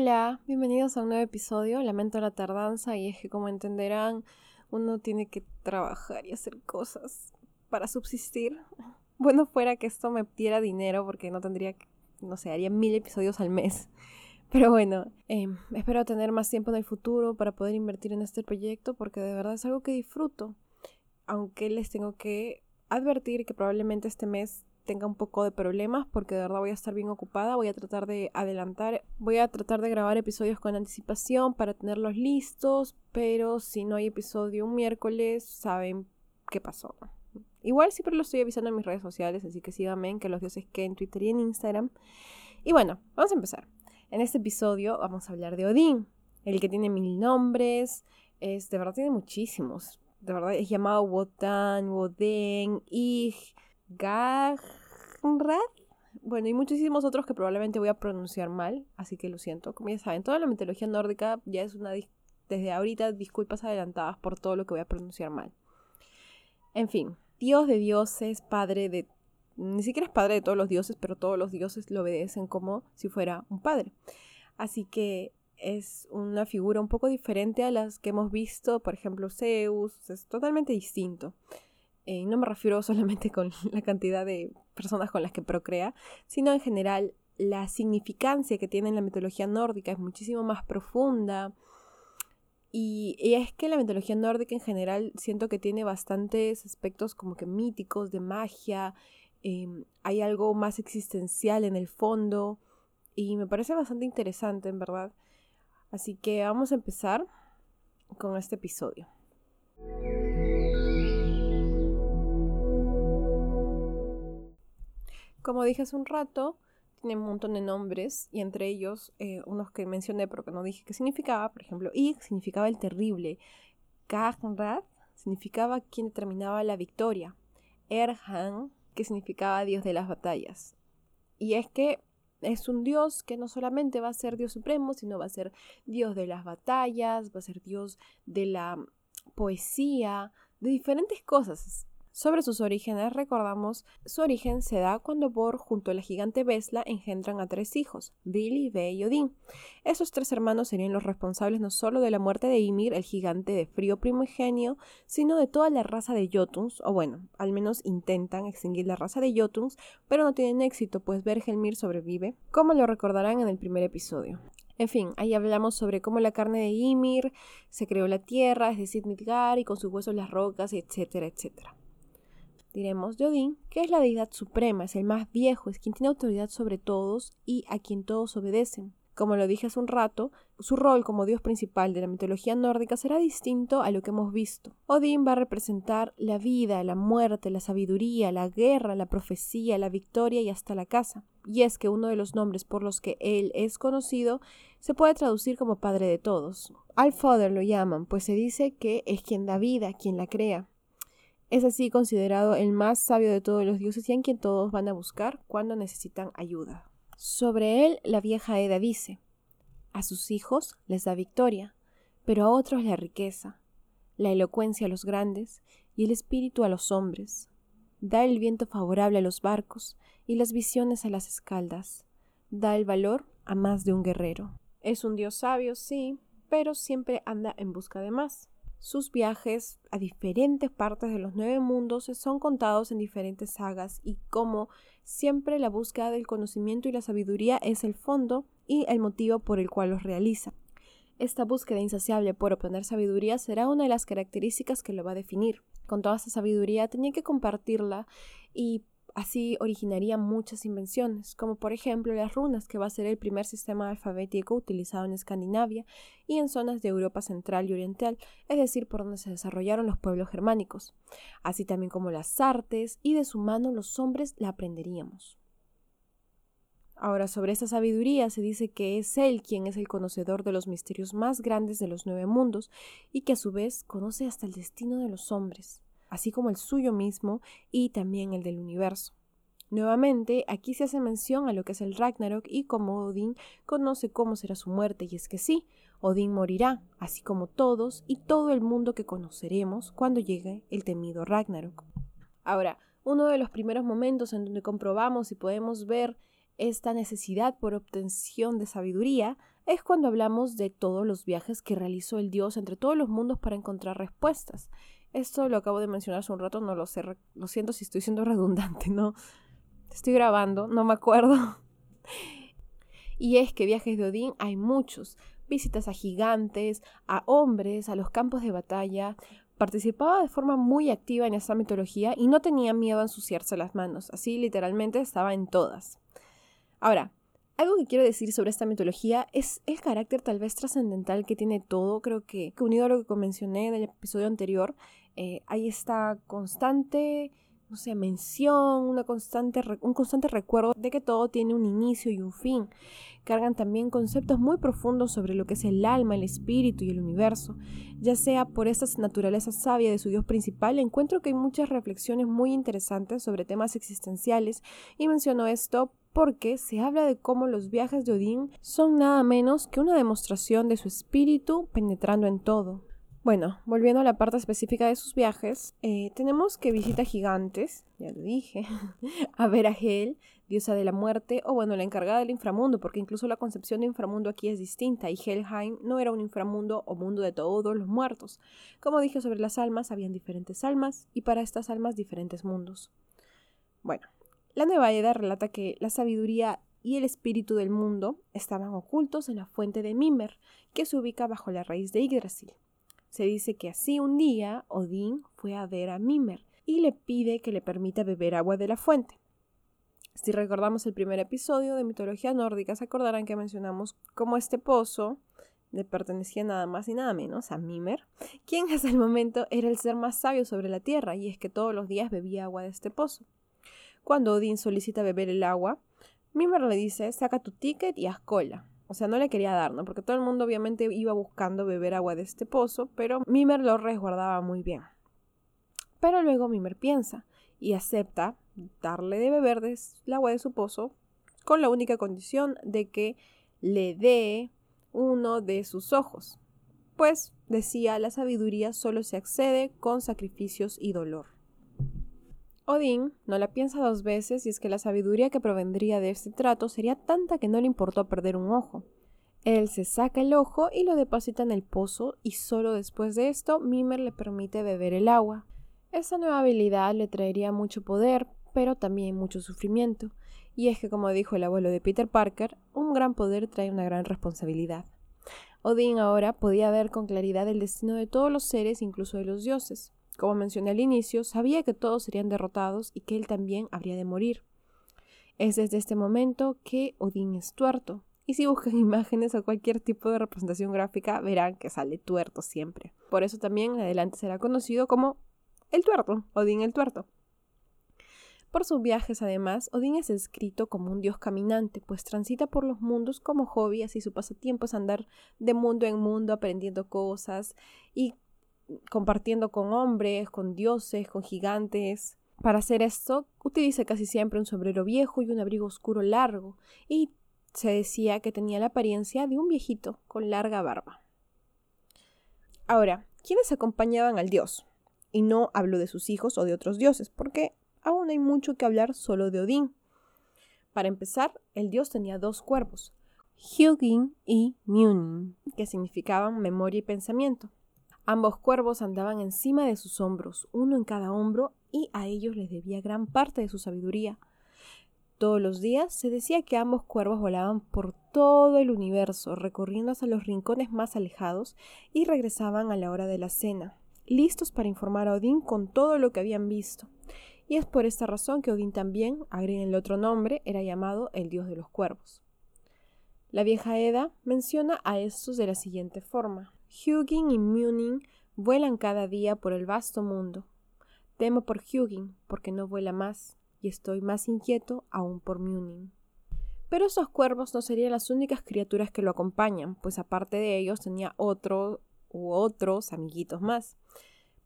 Hola, bienvenidos a un nuevo episodio. Lamento la tardanza y es que como entenderán, uno tiene que trabajar y hacer cosas para subsistir. Bueno, fuera que esto me diera dinero porque no tendría, no sé, haría mil episodios al mes. Pero bueno, em, espero tener más tiempo en el futuro para poder invertir en este proyecto porque de verdad es algo que disfruto. Aunque les tengo que advertir que probablemente este mes tenga un poco de problemas porque de verdad voy a estar bien ocupada, voy a tratar de adelantar, voy a tratar de grabar episodios con anticipación para tenerlos listos, pero si no hay episodio un miércoles, saben qué pasó. Igual siempre lo estoy avisando en mis redes sociales, así que síganme que los dioses que en Twitter y en Instagram. Y bueno, vamos a empezar. En este episodio vamos a hablar de Odín, el que tiene mil nombres, es, de verdad tiene muchísimos. De verdad es llamado Wotan, Woden, Ig, Gag, bueno, y muchísimos otros que probablemente voy a pronunciar mal, así que lo siento. Como ya saben, toda la mitología nórdica ya es una... Desde ahorita, disculpas adelantadas por todo lo que voy a pronunciar mal. En fin, Dios de dioses, padre de... Ni siquiera es padre de todos los dioses, pero todos los dioses lo obedecen como si fuera un padre. Así que es una figura un poco diferente a las que hemos visto, por ejemplo, Zeus, es totalmente distinto. Eh, no me refiero solamente con la cantidad de personas con las que procrea, sino en general la significancia que tiene en la mitología nórdica es muchísimo más profunda. Y, es que la mitología nórdica en general siento que tiene bastantes aspectos como que míticos, de magia, em, hay algo más existencial en el fondo y me parece bastante interesante en verdad. Así que vamos a empezar con este episodio. Como dije hace un rato, tiene un montón de nombres y entre ellos eh, unos que mencioné pero que no dije qué significaba. Por ejemplo, Ig significaba el terrible. Kagnrad significaba quien determinaba la victoria. Erhan, que significaba dios de las batallas. Y es que es un dios que no solamente va a ser dios supremo, sino va a ser dios de las batallas, va a ser dios de la poesía, de diferentes cosas. Sobre sus orígenes, recordamos, su origen se da cuando Bor junto a la gigante Vesla engendran a tres hijos, Billy, Ve y Odín. Esos tres hermanos serían los responsables no solo de la muerte de Ymir, el gigante de frío primogenio, sino de toda la raza de Jotuns, o bueno, al menos intentan extinguir la raza de Jotuns, pero no tienen éxito, pues Bergelmir sobrevive, como lo recordarán en el primer episodio. En fin, ahí hablamos sobre cómo la carne de Ymir se creó la tierra, es decir, Midgar, y con sus huesos las rocas, etcétera, etcétera diremos, de Odín, que es la deidad suprema, es el más viejo, es quien tiene autoridad sobre todos y a quien todos obedecen. Como lo dije hace un rato, su rol como dios principal de la mitología nórdica será distinto a lo que hemos visto. Odín va a representar la vida, la muerte, la sabiduría, la guerra, la profecía, la victoria y hasta la caza. Y es que uno de los nombres por los que él es conocido se puede traducir como padre de todos. Al Father lo llaman, pues se dice que es quien da vida, quien la crea. Es así considerado el más sabio de todos los dioses y en quien todos van a buscar cuando necesitan ayuda. Sobre él la vieja Eda dice, a sus hijos les da victoria, pero a otros la riqueza, la elocuencia a los grandes y el espíritu a los hombres. Da el viento favorable a los barcos y las visiones a las escaldas. Da el valor a más de un guerrero. Es un dios sabio, sí, pero siempre anda en busca de más. Sus viajes a diferentes partes de los nueve mundos son contados en diferentes sagas y como siempre la búsqueda del conocimiento y la sabiduría es el fondo y el motivo por el cual los realiza. Esta búsqueda insaciable por obtener sabiduría será una de las características que lo va a definir. Con toda esa sabiduría tenía que compartirla y Así originaría muchas invenciones, como por ejemplo las runas, que va a ser el primer sistema alfabético utilizado en Escandinavia y en zonas de Europa central y oriental, es decir, por donde se desarrollaron los pueblos germánicos, así también como las artes, y de su mano los hombres la aprenderíamos. Ahora, sobre esa sabiduría se dice que es él quien es el conocedor de los misterios más grandes de los nueve mundos y que a su vez conoce hasta el destino de los hombres así como el suyo mismo y también el del universo. Nuevamente, aquí se hace mención a lo que es el Ragnarok y cómo Odín conoce cómo será su muerte, y es que sí, Odín morirá, así como todos y todo el mundo que conoceremos cuando llegue el temido Ragnarok. Ahora, uno de los primeros momentos en donde comprobamos y podemos ver esta necesidad por obtención de sabiduría es cuando hablamos de todos los viajes que realizó el Dios entre todos los mundos para encontrar respuestas. Esto lo acabo de mencionar hace un rato, no lo sé, lo siento si estoy siendo redundante, ¿no? Estoy grabando, no me acuerdo. Y es que viajes de Odín hay muchos. Visitas a gigantes, a hombres, a los campos de batalla. Participaba de forma muy activa en esta mitología y no tenía miedo a ensuciarse las manos. Así literalmente estaba en todas. Ahora, algo que quiero decir sobre esta mitología es el carácter tal vez trascendental que tiene todo. Creo que, unido a lo que mencioné en el episodio anterior, eh, hay esta constante, no sé, mención, una constante, un constante recuerdo de que todo tiene un inicio y un fin. Cargan también conceptos muy profundos sobre lo que es el alma, el espíritu y el universo. Ya sea por esta naturaleza sabia de su Dios principal, encuentro que hay muchas reflexiones muy interesantes sobre temas existenciales y menciono esto porque se habla de cómo los viajes de Odín son nada menos que una demostración de su espíritu penetrando en todo. Bueno, volviendo a la parte específica de sus viajes, eh, tenemos que visita gigantes, ya lo dije, a ver a Hel, diosa de la muerte, o bueno, la encargada del inframundo, porque incluso la concepción de inframundo aquí es distinta, y Helheim no era un inframundo o mundo de todos los muertos. Como dije sobre las almas, habían diferentes almas, y para estas almas diferentes mundos. Bueno, la Nueva Edad relata que la sabiduría y el espíritu del mundo estaban ocultos en la fuente de Mimer, que se ubica bajo la raíz de Yggdrasil. Se dice que así un día Odín fue a ver a Mimer y le pide que le permita beber agua de la fuente. Si recordamos el primer episodio de mitología nórdica, se acordarán que mencionamos cómo este pozo le pertenecía nada más y nada menos a Mimer, quien hasta el momento era el ser más sabio sobre la tierra, y es que todos los días bebía agua de este pozo. Cuando Odín solicita beber el agua, Mimer le dice, saca tu ticket y haz cola. O sea, no le quería dar, ¿no? Porque todo el mundo obviamente iba buscando beber agua de este pozo, pero Mimer lo resguardaba muy bien. Pero luego Mimer piensa y acepta darle de beber el agua de su pozo con la única condición de que le dé uno de sus ojos. Pues, decía, la sabiduría solo se accede con sacrificios y dolor. Odín no la piensa dos veces y es que la sabiduría que provendría de este trato sería tanta que no le importó perder un ojo. Él se saca el ojo y lo deposita en el pozo y solo después de esto Mimer le permite beber el agua. Esta nueva habilidad le traería mucho poder, pero también mucho sufrimiento. Y es que, como dijo el abuelo de Peter Parker, un gran poder trae una gran responsabilidad. Odín ahora podía ver con claridad el destino de todos los seres, incluso de los dioses. Como mencioné al inicio, sabía que todos serían derrotados y que él también habría de morir. Es desde este momento que Odín es tuerto, y si buscan imágenes o cualquier tipo de representación gráfica, verán que sale tuerto siempre. Por eso también en adelante será conocido como el tuerto, Odín el tuerto. Por sus viajes, además, Odín es descrito como un dios caminante, pues transita por los mundos como hobby, así su pasatiempo es andar de mundo en mundo aprendiendo cosas y compartiendo con hombres, con dioses, con gigantes. Para hacer esto, utiliza casi siempre un sombrero viejo y un abrigo oscuro largo, y se decía que tenía la apariencia de un viejito con larga barba. Ahora, ¿quiénes acompañaban al dios? Y no hablo de sus hijos o de otros dioses, porque aún hay mucho que hablar solo de Odín. Para empezar, el dios tenía dos cuervos, Hugin y Munin, que significaban memoria y pensamiento. Ambos cuervos andaban encima de sus hombros, uno en cada hombro, y a ellos les debía gran parte de su sabiduría. Todos los días se decía que ambos cuervos volaban por todo el universo, recorriendo hasta los rincones más alejados, y regresaban a la hora de la cena, listos para informar a Odín con todo lo que habían visto. Y es por esta razón que Odín también, agreguen el otro nombre, era llamado el dios de los cuervos. La vieja Eda menciona a estos de la siguiente forma. Hugin y Munin vuelan cada día por el vasto mundo. Temo por Hugin, porque no vuela más, y estoy más inquieto aún por Munin. Pero esos cuervos no serían las únicas criaturas que lo acompañan, pues aparte de ellos tenía otro u otros amiguitos más.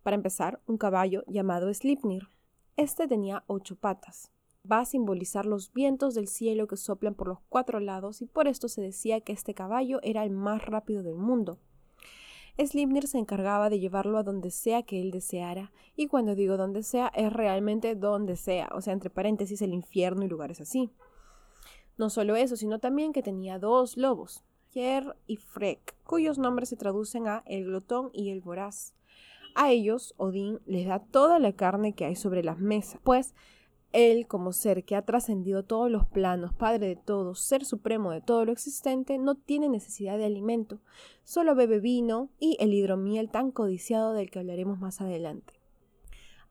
Para empezar, un caballo llamado Slipnir. Este tenía ocho patas. Va a simbolizar los vientos del cielo que soplan por los cuatro lados y por esto se decía que este caballo era el más rápido del mundo. Slipnir se encargaba de llevarlo a donde sea que él deseara, y cuando digo donde sea es realmente donde sea, o sea, entre paréntesis el infierno y lugares así. No solo eso, sino también que tenía dos lobos, Yer y Frek, cuyos nombres se traducen a el glotón y el voraz. A ellos, Odín les da toda la carne que hay sobre las mesas, pues él, como ser que ha trascendido todos los planos, Padre de todos, Ser supremo de todo lo existente, no tiene necesidad de alimento, solo bebe vino y el hidromiel tan codiciado del que hablaremos más adelante.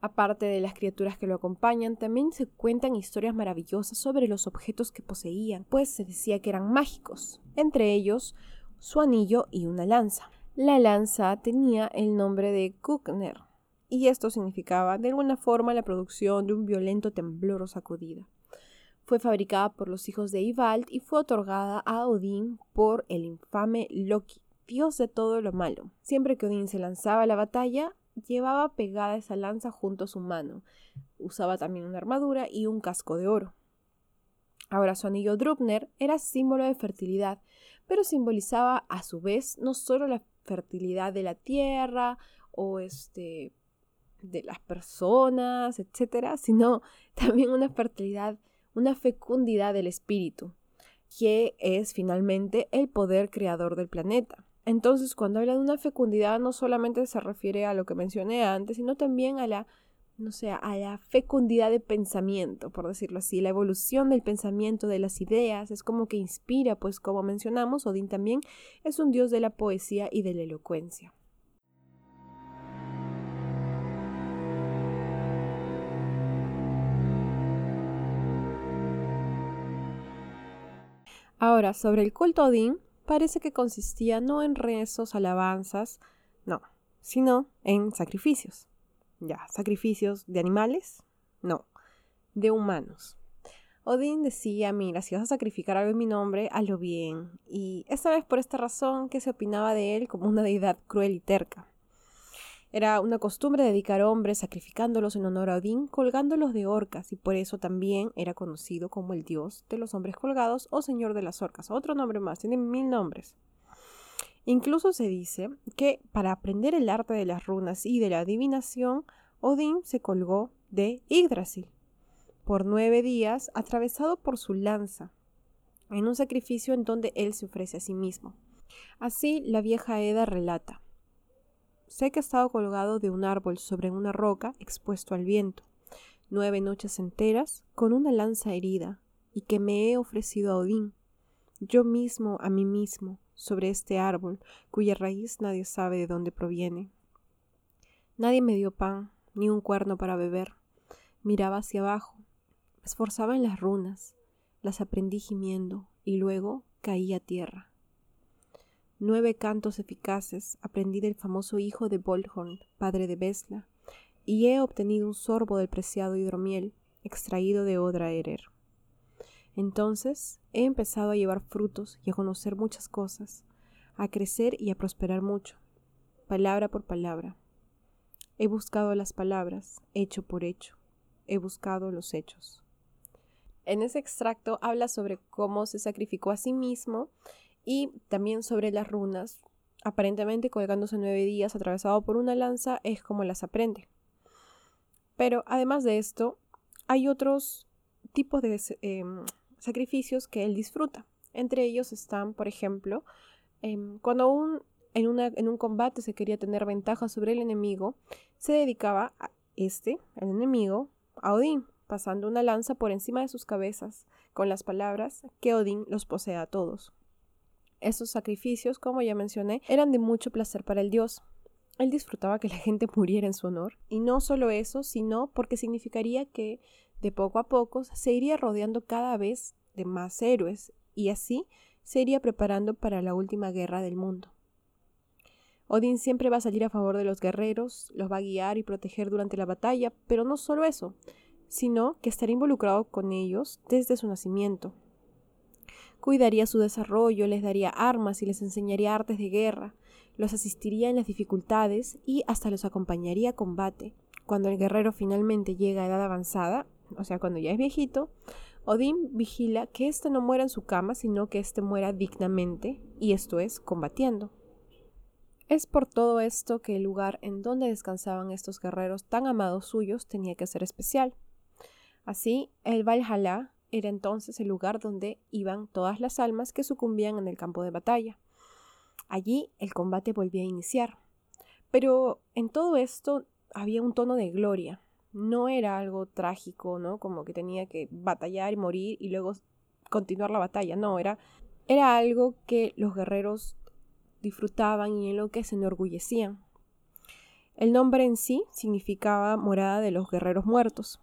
Aparte de las criaturas que lo acompañan, también se cuentan historias maravillosas sobre los objetos que poseían, pues se decía que eran mágicos, entre ellos su anillo y una lanza. La lanza tenía el nombre de Kukner, y esto significaba de alguna forma la producción de un violento temblor o sacudida. Fue fabricada por los hijos de Ivald y fue otorgada a Odín por el infame Loki, dios de todo lo malo. Siempre que Odín se lanzaba a la batalla, llevaba pegada esa lanza junto a su mano. Usaba también una armadura y un casco de oro. Ahora su anillo Drupner era símbolo de fertilidad, pero simbolizaba a su vez no solo la fertilidad de la tierra o este de las personas, etcétera, sino también una fertilidad, una fecundidad del espíritu, que es finalmente el poder creador del planeta. Entonces, cuando habla de una fecundidad, no solamente se refiere a lo que mencioné antes, sino también a la, no sé, a la fecundidad de pensamiento, por decirlo así, la evolución del pensamiento, de las ideas, es como que inspira, pues como mencionamos, Odín también es un dios de la poesía y de la elocuencia. Ahora, sobre el culto Odín, parece que consistía no en rezos, alabanzas, no, sino en sacrificios. Ya, sacrificios de animales, no, de humanos. Odín decía, mira, si vas a sacrificar algo en mi nombre, hazlo bien. Y esta vez por esta razón que se opinaba de él como una deidad cruel y terca. Era una costumbre dedicar hombres sacrificándolos en honor a Odín, colgándolos de orcas, y por eso también era conocido como el dios de los hombres colgados o señor de las orcas. Otro nombre más, tiene mil nombres. Incluso se dice que para aprender el arte de las runas y de la adivinación, Odín se colgó de Yggdrasil por nueve días, atravesado por su lanza, en un sacrificio en donde él se ofrece a sí mismo. Así la vieja Eda relata. Sé que he estado colgado de un árbol sobre una roca expuesto al viento, nueve noches enteras, con una lanza herida, y que me he ofrecido a Odín, yo mismo a mí mismo, sobre este árbol, cuya raíz nadie sabe de dónde proviene. Nadie me dio pan, ni un cuerno para beber. Miraba hacia abajo, me esforzaba en las runas, las aprendí gimiendo, y luego caí a tierra. Nueve cantos eficaces aprendí del famoso hijo de Bolhorn, padre de Besla, y he obtenido un sorbo del preciado hidromiel extraído de Odra Erer. Entonces he empezado a llevar frutos y a conocer muchas cosas, a crecer y a prosperar mucho, palabra por palabra. He buscado las palabras, hecho por hecho, he buscado los hechos. En ese extracto habla sobre cómo se sacrificó a sí mismo y también sobre las runas. Aparentemente colgándose nueve días atravesado por una lanza es como las aprende. Pero además de esto, hay otros tipos de em, sacrificios que él disfruta. Entre ellos están, por ejemplo, em, cuando un, en, una, en un combate se quería tener ventaja sobre el enemigo, se dedicaba a este, el enemigo, a Odín, pasando una lanza por encima de sus cabezas, con las palabras que Odín los posee a todos. Estos sacrificios, como ya mencioné, eran de mucho placer para el dios. Él disfrutaba que la gente muriera en su honor. Y no solo eso, sino porque significaría que de poco a poco se iría rodeando cada vez de más héroes y así se iría preparando para la última guerra del mundo. Odín siempre va a salir a favor de los guerreros, los va a guiar y proteger durante la batalla, pero no solo eso, sino que estará involucrado con ellos desde su nacimiento cuidaría su desarrollo, les daría armas y les enseñaría artes de guerra, los asistiría en las dificultades y hasta los acompañaría a combate. Cuando el guerrero finalmente llega a edad avanzada, o sea, cuando ya es viejito, Odín vigila que éste no muera en su cama, sino que éste muera dignamente, y esto es combatiendo. Es por todo esto que el lugar en donde descansaban estos guerreros tan amados suyos tenía que ser especial. Así, el Valhalla era entonces el lugar donde iban todas las almas que sucumbían en el campo de batalla. Allí el combate volvía a iniciar. Pero en todo esto había un tono de gloria. No era algo trágico, ¿no? Como que tenía que batallar y morir y luego continuar la batalla. No, era, era algo que los guerreros disfrutaban y en lo que se enorgullecían. El nombre en sí significaba morada de los guerreros muertos.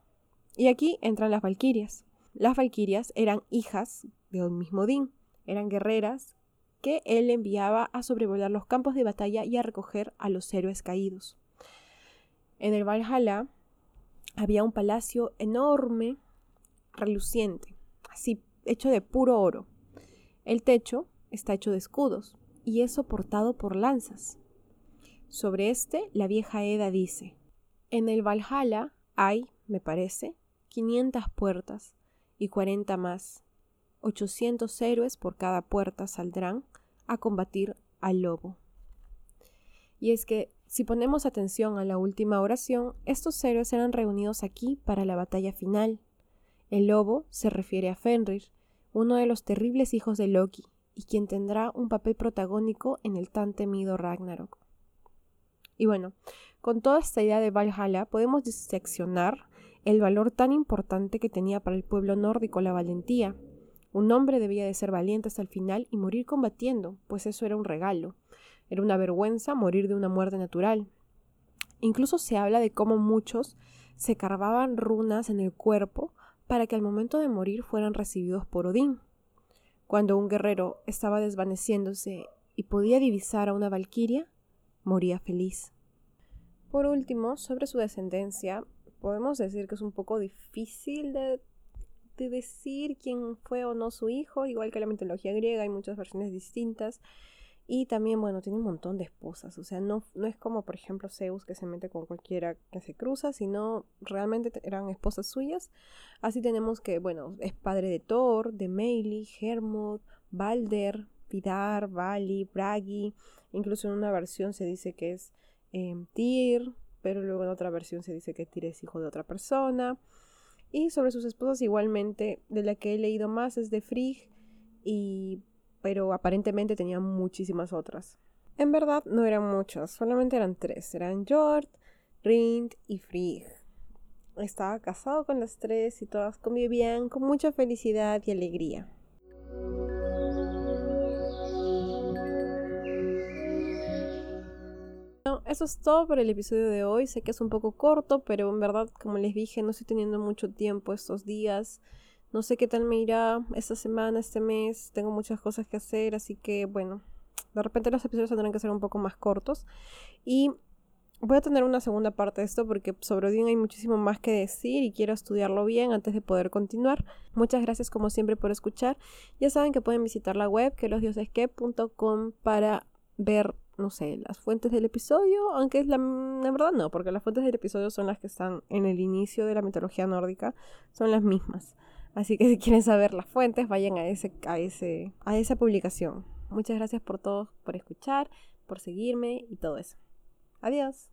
Y aquí entran las valquirias. Las valquirias eran hijas de un mismo Din, eran guerreras que él enviaba a sobrevolar los campos de batalla y a recoger a los héroes caídos. En el Valhalla había un palacio enorme, reluciente, así hecho de puro oro. El techo está hecho de escudos y es soportado por lanzas. Sobre este, la vieja Eda dice, en el Valhalla hay, me parece, 500 puertas y 40 más. 800 héroes por cada puerta saldrán a combatir al lobo. Y es que, si ponemos atención a la última oración, estos héroes eran reunidos aquí para la batalla final. El lobo se refiere a Fenrir, uno de los terribles hijos de Loki, y quien tendrá un papel protagónico en el tan temido Ragnarok. Y bueno, con toda esta idea de Valhalla podemos diseccionar el valor tan importante que tenía para el pueblo nórdico la valentía. Un hombre debía de ser valiente hasta el final y morir combatiendo, pues eso era un regalo. Era una vergüenza morir de una muerte natural. Incluso se habla de cómo muchos se cargaban runas en el cuerpo para que al momento de morir fueran recibidos por Odín. Cuando un guerrero estaba desvaneciéndose y podía divisar a una valquiria, moría feliz. Por último, sobre su descendencia, podemos decir que es un poco difícil de, decir quién fue o no su hijo, igual que la mitología griega, hay muchas versiones distintas. Y también, bueno, tiene un montón de esposas. O sea, no, no es como, por ejemplo, Zeus que se mete con cualquiera que se cruza, sino realmente eran esposas suyas. Así tenemos que, bueno, es padre de Thor, de Meili, Hermod, Balder, Vidar, Vali, Bragi. Incluso en una versión se dice que es eh, Tyr, pero luego en otra versión se dice que Tyr es hijo de otra persona. Y sobre sus esposas igualmente, de la que he leído más es de Frigg, y, pero aparentemente tenía muchísimas otras. En verdad no eran muchas, solamente eran tres. Eran Jord, Rind y Frigg. Estaba casado con las tres y todas convivían con mucha felicidad y alegría. Eso es todo por el episodio de hoy. Sé que es un poco corto, pero en verdad, como les dije, no estoy teniendo mucho tiempo estos días. No sé qué tal me irá esta semana, este mes. Tengo muchas cosas que hacer, así que bueno, de repente los episodios tendrán que ser un poco más cortos. Y voy a tener una segunda parte de esto porque sobre Odin hay muchísimo más que decir y quiero estudiarlo bien antes de poder continuar. Muchas gracias como siempre por escuchar. Ya saben que pueden visitar la web que losdiosesque.com para ver no sé, las fuentes del episodio, aunque es la, la, verdad no, porque las fuentes del episodio son las que están en el inicio de la mitología nórdica, son las mismas. Así que si quieren saber las fuentes, vayan a ese, a ese, a esa publicación. Muchas gracias por todos, por escuchar, por seguirme y todo eso. Adiós.